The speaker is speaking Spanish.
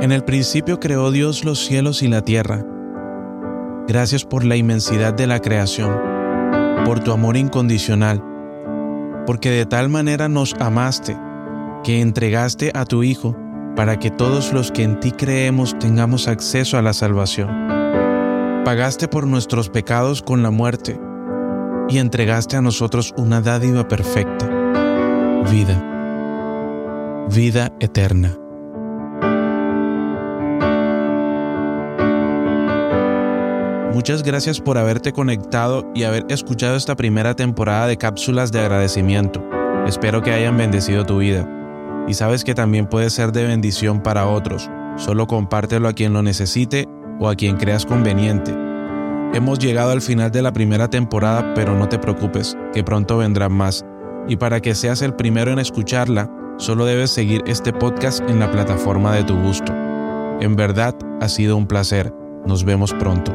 En el principio creó Dios los cielos y la tierra. Gracias por la inmensidad de la creación, por tu amor incondicional, porque de tal manera nos amaste que entregaste a tu Hijo para que todos los que en ti creemos tengamos acceso a la salvación. Pagaste por nuestros pecados con la muerte y entregaste a nosotros una dádiva perfecta, vida, vida eterna. Muchas gracias por haberte conectado y haber escuchado esta primera temporada de cápsulas de agradecimiento. Espero que hayan bendecido tu vida. Y sabes que también puede ser de bendición para otros. Solo compártelo a quien lo necesite o a quien creas conveniente. Hemos llegado al final de la primera temporada, pero no te preocupes, que pronto vendrán más. Y para que seas el primero en escucharla, solo debes seguir este podcast en la plataforma de tu gusto. En verdad, ha sido un placer. Nos vemos pronto.